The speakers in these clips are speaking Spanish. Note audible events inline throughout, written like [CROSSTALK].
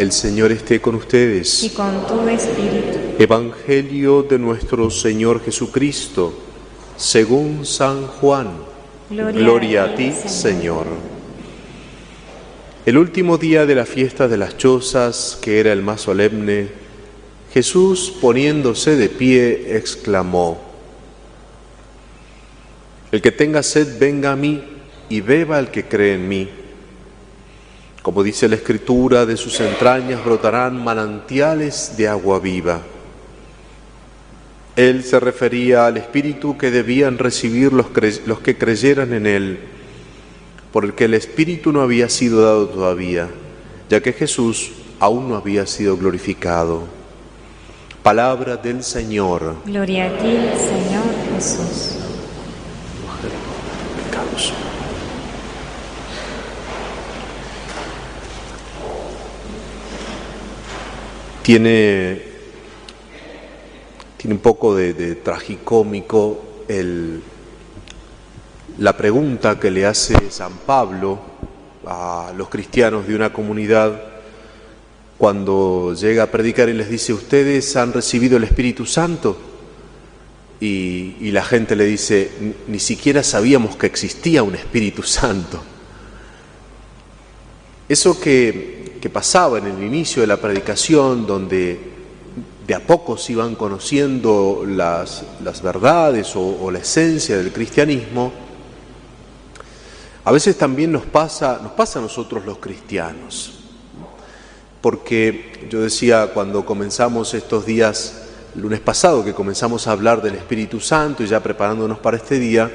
El Señor esté con ustedes. y con tu espíritu. Evangelio de nuestro Señor Jesucristo, según San Juan. Gloria a ti, Señor. El último día de la fiesta de las chozas, que era el más solemne, Jesús, poniéndose de pie, exclamó, El que tenga sed, venga a mí y beba el que cree en mí. Como dice la Escritura, de sus entrañas brotarán manantiales de agua viva. Él se refería al Espíritu que debían recibir los, que creyeran en Él, porque el Espíritu no había sido dado todavía, ya que Jesús aún no había sido glorificado. Palabra del Señor. Gloria a ti, Señor Jesús. Tiene, tiene un poco de, de tragicómico el, la pregunta que le hace San Pablo a los cristianos de una comunidad cuando llega a predicar y les dice, ¿ustedes han recibido el Espíritu Santo? Y, y, la gente le dice, ni siquiera sabíamos que existía un Espíritu Santo. Eso que, que pasaba en el inicio de la predicación, donde de a poco se iban conociendo las, verdades o, la esencia del cristianismo, a veces también nos pasa, nos pasa a nosotros los cristianos. Porque yo decía cuando comenzamos estos días, el lunes pasado que comenzamos a hablar del Espíritu Santo y ya preparándonos para este día,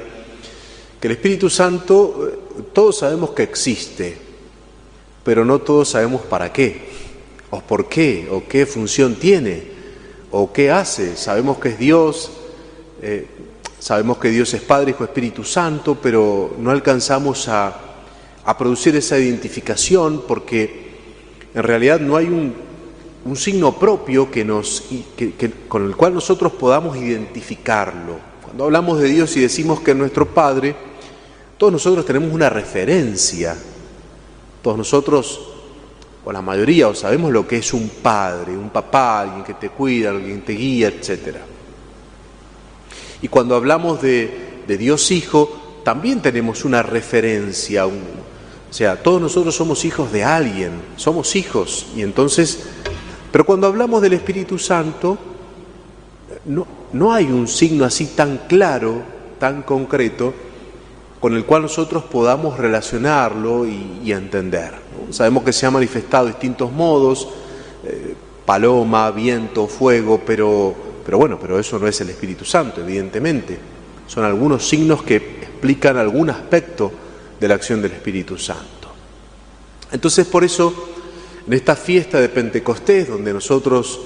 que el Espíritu Santo, todos sabemos que existe, pero no todos sabemos para qué, o por qué, o qué función tiene, o qué hace. Sabemos que es Dios, eh, sabemos que Dios es Padre, Hijo, Espíritu Santo, pero no alcanzamos a, producir esa identificación porque en realidad no hay un, signo propio que nos, con el cual nosotros podamos identificarlo. Cuando hablamos de Dios y decimos que es nuestro Padre, todos nosotros tenemos una referencia. Todos nosotros, o la mayoría, o sabemos lo que es un padre, un papá, alguien que te cuida, alguien que te guía, etc. Y cuando hablamos de, de Dios Hijo, también tenemos una referencia, o sea, todos nosotros somos hijos de alguien, somos hijos. Y entonces, pero cuando hablamos del Espíritu Santo, no hay un signo así tan claro, tan concreto, con el cual nosotros podamos relacionarlo y, entender. Sabemos que se ha manifestado distintos modos, eh, paloma, viento, fuego, pero, pero bueno, pero eso no es el Espíritu Santo, evidentemente. Son algunos signos que explican algún aspecto de la acción del Espíritu Santo. Entonces, por eso, en esta fiesta de Pentecostés, donde nosotros,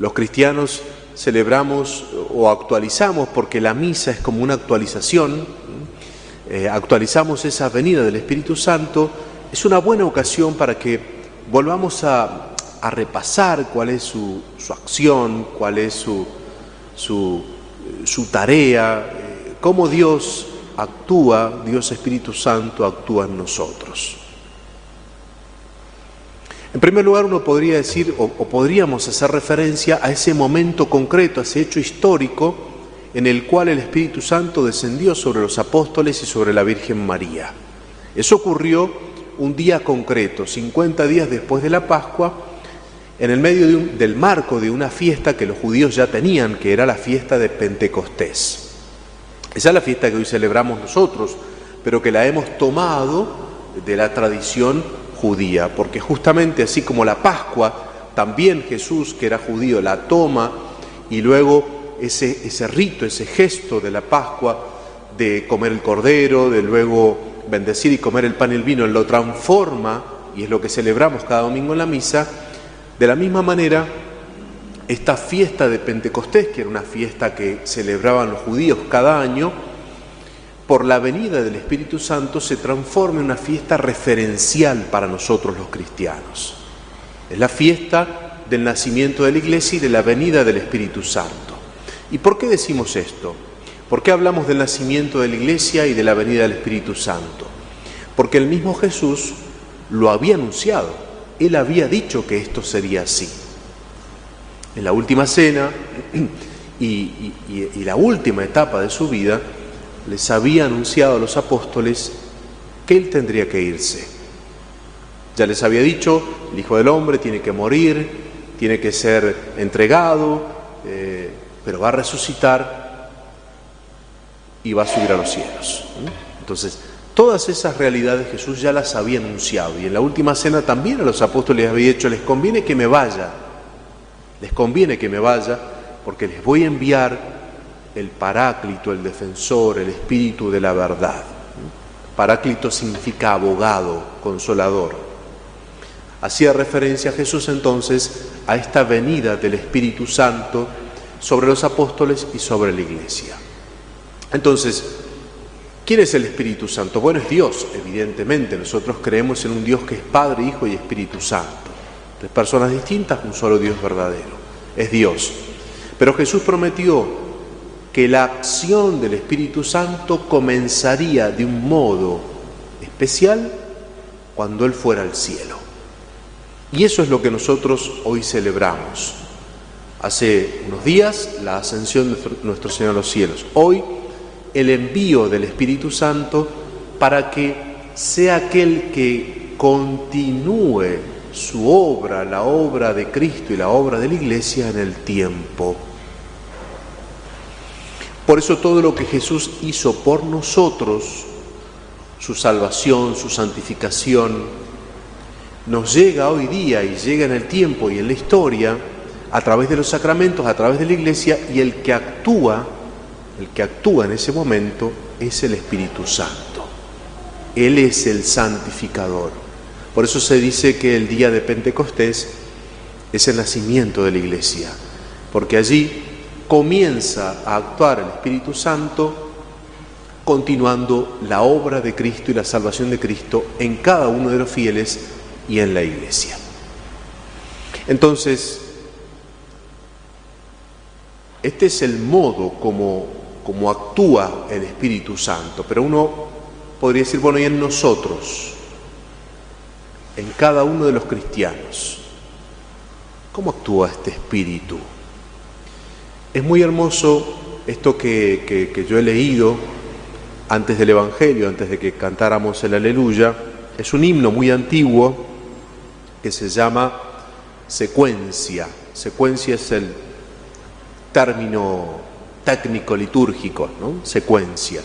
los cristianos, celebramos o actualizamos, porque la misa es como una actualización, eh, actualizamos esa venida del Espíritu Santo, es una buena ocasión para que volvamos a, repasar cuál es su, acción, cuál es su, su tarea, eh, cómo Dios actúa, Dios Espíritu Santo actúa en nosotros. En primer lugar, uno podría decir, o, podríamos hacer referencia a ese momento concreto, a ese hecho histórico en el cual el Espíritu Santo descendió sobre los apóstoles y sobre la Virgen María. Eso ocurrió un día concreto, 50 días después de la Pascua, en el medio del marco de una fiesta que los judíos ya tenían, que era la fiesta de Pentecostés. Esa es la fiesta que hoy celebramos nosotros, pero que la hemos tomado de la tradición judía, porque justamente así como la Pascua, también Jesús, que era judío, la toma y luego ese, ese rito, ese gesto de la Pascua, de comer el cordero, de luego bendecir y comer el pan y el vino, lo transforma, y es lo que celebramos cada domingo en la misa, de la misma manera, esta fiesta de Pentecostés, que era una fiesta que celebraban los judíos cada año, por la venida del Espíritu Santo se transforma en una fiesta referencial para nosotros los cristianos. Es la fiesta del nacimiento de la iglesia y de la venida del Espíritu Santo. ¿Y por qué decimos esto? ¿Por qué hablamos del nacimiento de la iglesia y de la venida del Espíritu Santo? Porque el mismo Jesús lo había anunciado. Él había dicho que esto sería así. En la última cena [CLEARS THROAT] y, la última etapa de su vida, les había anunciado a los apóstoles que Él tendría que irse. Ya les había dicho, el Hijo del Hombre tiene que morir, tiene que ser entregado, eh, pero va a resucitar y va a subir a los cielos. Entonces, todas esas realidades Jesús ya las había anunciado y en la última cena también a los apóstoles les había dicho, les conviene que me vaya, les conviene que me vaya porque les voy a enviar el paráclito, el defensor, el espíritu de la verdad. Paráclito significa abogado, consolador. Hacía referencia Jesús entonces a esta venida del Espíritu Santo sobre los apóstoles y sobre la iglesia. Entonces, ¿quién es el Espíritu Santo? Bueno, es Dios, evidentemente. Nosotros creemos en un Dios que es Padre, Hijo y Espíritu Santo. Tres personas distintas, un solo Dios verdadero. Es Dios. Pero Jesús prometió que la acción del Espíritu Santo comenzaría de un modo especial cuando Él fuera al cielo. Y eso es lo que nosotros hoy celebramos. Hace unos días la ascensión de nuestro Señor a los cielos. Hoy el envío del Espíritu Santo para que sea aquel que continúe su obra, la obra de Cristo y la obra de la Iglesia en el tiempo. Por eso todo lo que Jesús hizo por nosotros, su salvación, su santificación, nos llega hoy día y llega en el tiempo y en la historia a través de los sacramentos, a través de la iglesia y el que actúa, el que actúa en ese momento es el Espíritu Santo. Él es el santificador. Por eso se dice que el día de Pentecostés es el nacimiento de la iglesia, porque allí comienza a actuar el Espíritu Santo continuando la obra de Cristo y la salvación de Cristo en cada uno de los fieles y en la iglesia. Entonces, este es el modo como, como actúa el Espíritu Santo, pero uno podría decir, bueno, y en nosotros, en cada uno de los cristianos, ¿cómo actúa este Espíritu? Es muy hermoso esto que, yo he leído antes del Evangelio, antes de que cantáramos el aleluya. Es un himno muy antiguo que se llama secuencia. Secuencia es el término técnico litúrgico, ¿no? Secuencia.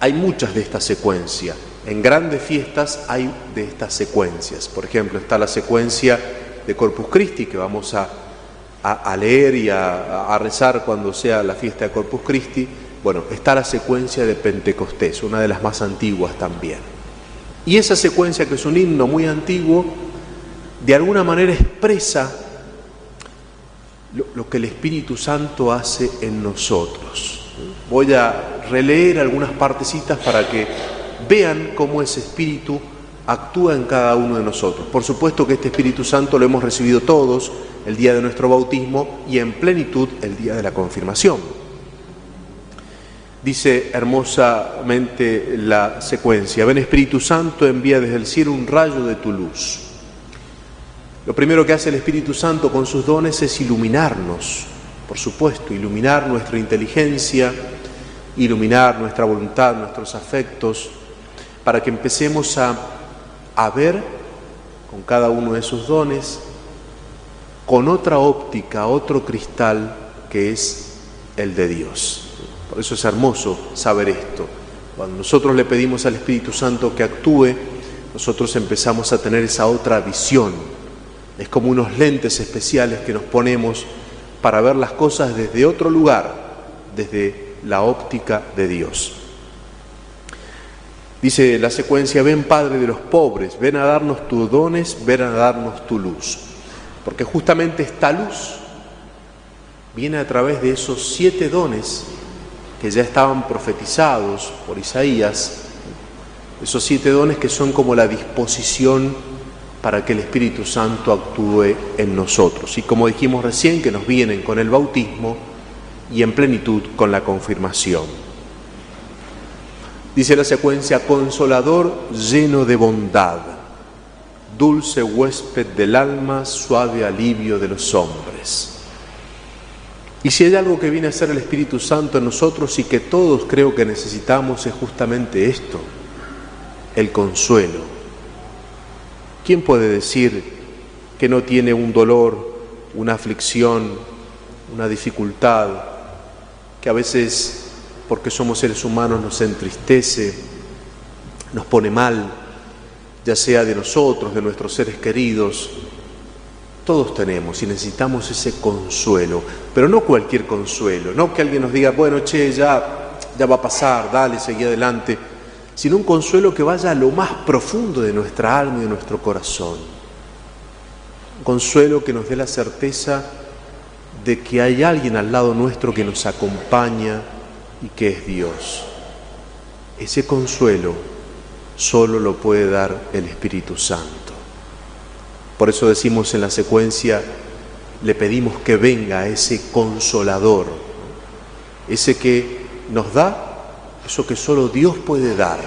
Hay muchas de estas secuencias. En grandes fiestas hay de estas secuencias. Por ejemplo, está la secuencia de Corpus Christi que vamos a a, leer y a, rezar cuando sea la fiesta de Corpus Christi, bueno, está la secuencia de Pentecostés, una de las más antiguas también. Y esa secuencia, que es un himno muy antiguo, de alguna manera expresa lo, que el Espíritu Santo hace en nosotros. Voy a releer algunas partecitas para que vean cómo ese Espíritu actúa en cada uno de nosotros. Por supuesto que este Espíritu Santo lo hemos recibido todos el día de nuestro bautismo y en plenitud el día de la confirmación. Dice hermosamente la secuencia, ven Espíritu Santo, envía desde el cielo un rayo de tu luz. Lo primero que hace el Espíritu Santo con sus dones es iluminarnos, por supuesto, iluminar nuestra inteligencia, iluminar nuestra voluntad, nuestros afectos, para que empecemos a ver con cada uno de sus dones, con otra óptica, otro cristal que es el de Dios. Por eso es hermoso saber esto. Cuando nosotros le pedimos al Espíritu Santo que actúe, nosotros empezamos a tener esa otra visión. Es como unos lentes especiales que nos ponemos para ver las cosas desde otro lugar, desde la óptica de Dios. Dice la secuencia, ven Padre de los pobres, ven a darnos tus dones, ven a darnos tu luz. Porque justamente esta luz viene a través de esos siete dones que ya estaban profetizados por Isaías, esos siete dones que son como la disposición para que el Espíritu Santo actúe en nosotros. Y como dijimos recién, que nos vienen con el bautismo y en plenitud con la confirmación. Dice la secuencia, consolador lleno de bondad, dulce huésped del alma, suave alivio de los hombres. Y si hay algo que viene a ser el Espíritu Santo en nosotros y que todos creo que necesitamos es justamente esto, el consuelo. ¿Quién puede decir que no tiene un dolor, una aflicción, una dificultad, que a veces, porque somos seres humanos, nos entristece, nos pone mal, ya sea de nosotros, de nuestros seres queridos? Todos tenemos y necesitamos ese consuelo, pero no cualquier consuelo, no que alguien nos diga, bueno, che, ya, ya va a pasar, dale, seguí adelante, sino un consuelo que vaya a lo más profundo de nuestra alma y de nuestro corazón. Un consuelo que nos dé la certeza de que hay alguien al lado nuestro que nos acompaña y que es Dios. Ese consuelo solo lo puede dar el Espíritu Santo. Por eso decimos en la secuencia, le pedimos que venga ese consolador, ese que nos da eso que solo Dios puede dar,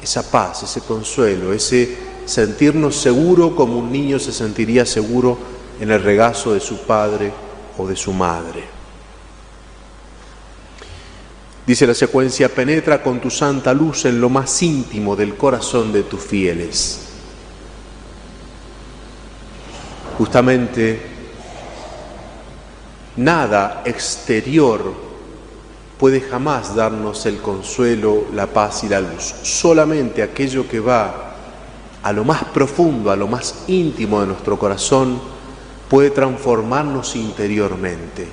esa paz, ese consuelo, ese sentirnos seguro como un niño se sentiría seguro en el regazo de su padre o de su madre. Dice la secuencia, penetra con tu santa luz en lo más íntimo del corazón de tus fieles Justamente nada exterior puede jamás darnos el consuelo, la paz y la luz. Solamente aquello que va a lo más profundo, a lo más íntimo de nuestro corazón, puede transformarnos interiormente.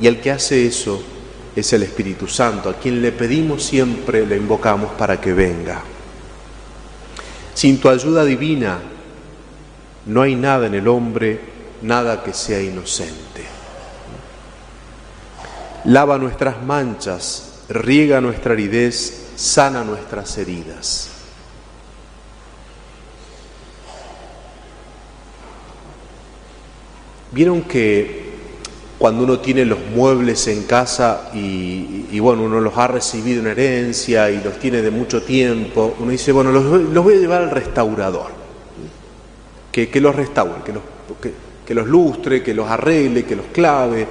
Y el que hace eso es el Espíritu Santo, a quien le pedimos siempre, le invocamos para que venga. Sin tu ayuda divina, no hay nada en el hombre, nada que sea inocente. Lava nuestras manchas, riega nuestra aridez, sana nuestras heridas. Vieron que cuando uno tiene los muebles en casa y, bueno, uno los ha recibido en herencia y los tiene de mucho tiempo, uno dice, bueno, los, voy a llevar al restaurador que, los restaure, que los, que, los, lustre, que los arregle, que los clave.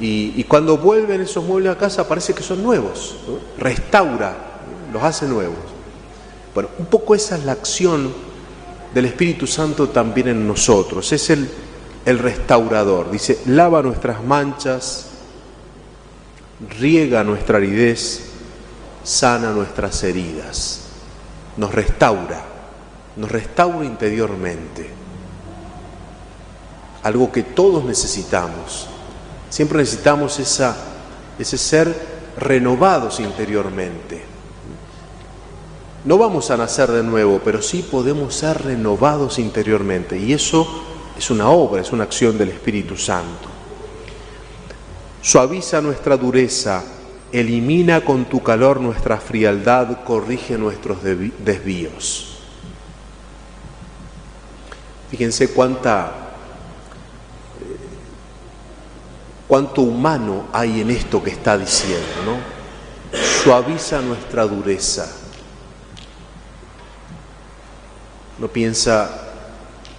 Y, cuando vuelven esos muebles a casa parece que son nuevos, restaura, los hace nuevos. Bueno, un poco esa es la acción del Espíritu Santo también en nosotros, es el, el restaurador. Dice, lava nuestras manchas, riega nuestra aridez, sana nuestras heridas, nos restaura nos restaura interiormente. Algo que todos necesitamos. Siempre necesitamos ese ser renovados interiormente. No vamos a nacer de nuevo, pero sí podemos ser renovados interiormente. Y eso es una obra, es una acción del Espíritu Santo. Suaviza nuestra dureza, elimina con tu calor nuestra frialdad, corrige nuestros desvíos. Fíjense cuánta, cuánto humano hay en esto que está diciendo, ¿no? Suaviza nuestra dureza. No piensa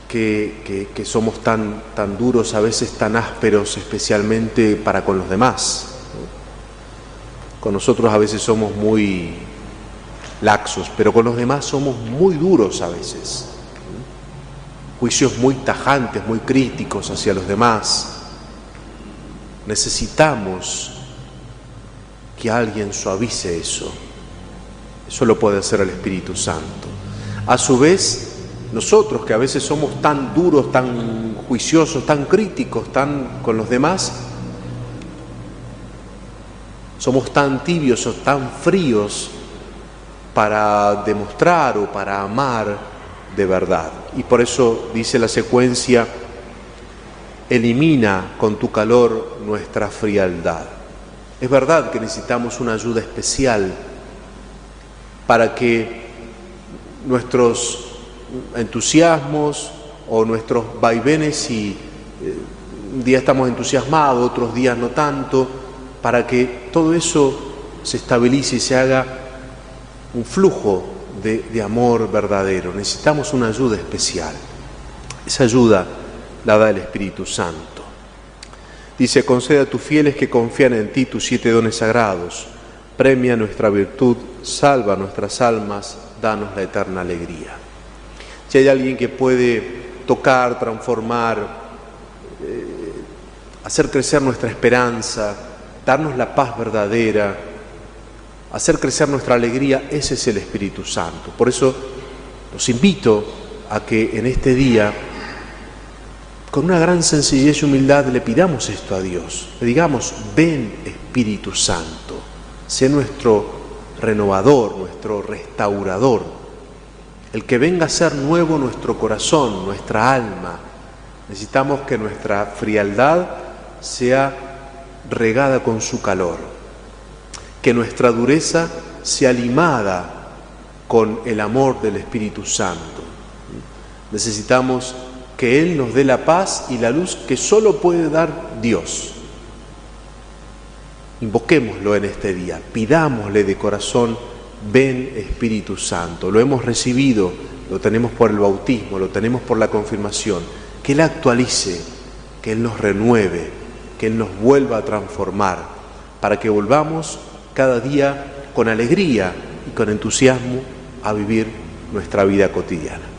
que, somos tan, tan duros, a veces tan ásperos, especialmente para con los demás. Con nosotros a veces somos muy laxos, pero con los demás somos muy duros a veces juicios muy tajantes, muy críticos hacia los demás. Necesitamos que alguien suavice eso. Eso lo puede hacer el Espíritu Santo. A su vez, nosotros que a veces somos tan duros, tan juiciosos, tan críticos, tan con los demás, somos tan tibios o tan fríos para demostrar o para amar de verdad. Y por eso dice la secuencia, elimina con tu calor nuestra frialdad. Es verdad que necesitamos una ayuda especial para que nuestros entusiasmos o nuestros vaivenes, y eh, un día estamos entusiasmados, otros días no tanto, para que todo eso se estabilice y se haga un flujo de, de amor verdadero. Necesitamos una ayuda especial. Esa ayuda la da el Espíritu Santo. Dice, concede a tus fieles que confían en ti tus siete dones sagrados. Premia nuestra virtud, salva nuestras almas, danos la eterna alegría. Si hay alguien que puede tocar, transformar, eh, hacer crecer nuestra esperanza, darnos la paz verdadera, hacer crecer nuestra alegría, ese es el Espíritu Santo. Por eso los invito a que en este día, con una gran sencillez y humildad, le pidamos esto a Dios. Le digamos, ven Espíritu Santo, sé nuestro renovador, nuestro restaurador el que venga a ser nuevo nuestro corazón, nuestra alma. Necesitamos que nuestra frialdad sea regada con su calor, que nuestra dureza sea limada con el amor del Espíritu Santo. Necesitamos que Él nos dé la paz y la luz que solo puede dar Dios. Invoquémoslo en este día, pidámosle de corazón ven Espíritu Santo. Lo hemos recibido, lo tenemos por el bautismo, lo tenemos por la confirmación. Que Él actualice, que Él nos renueve, que Él nos vuelva a transformar, para que volvamos cada día con alegría y con entusiasmo a vivir nuestra vida cotidiana.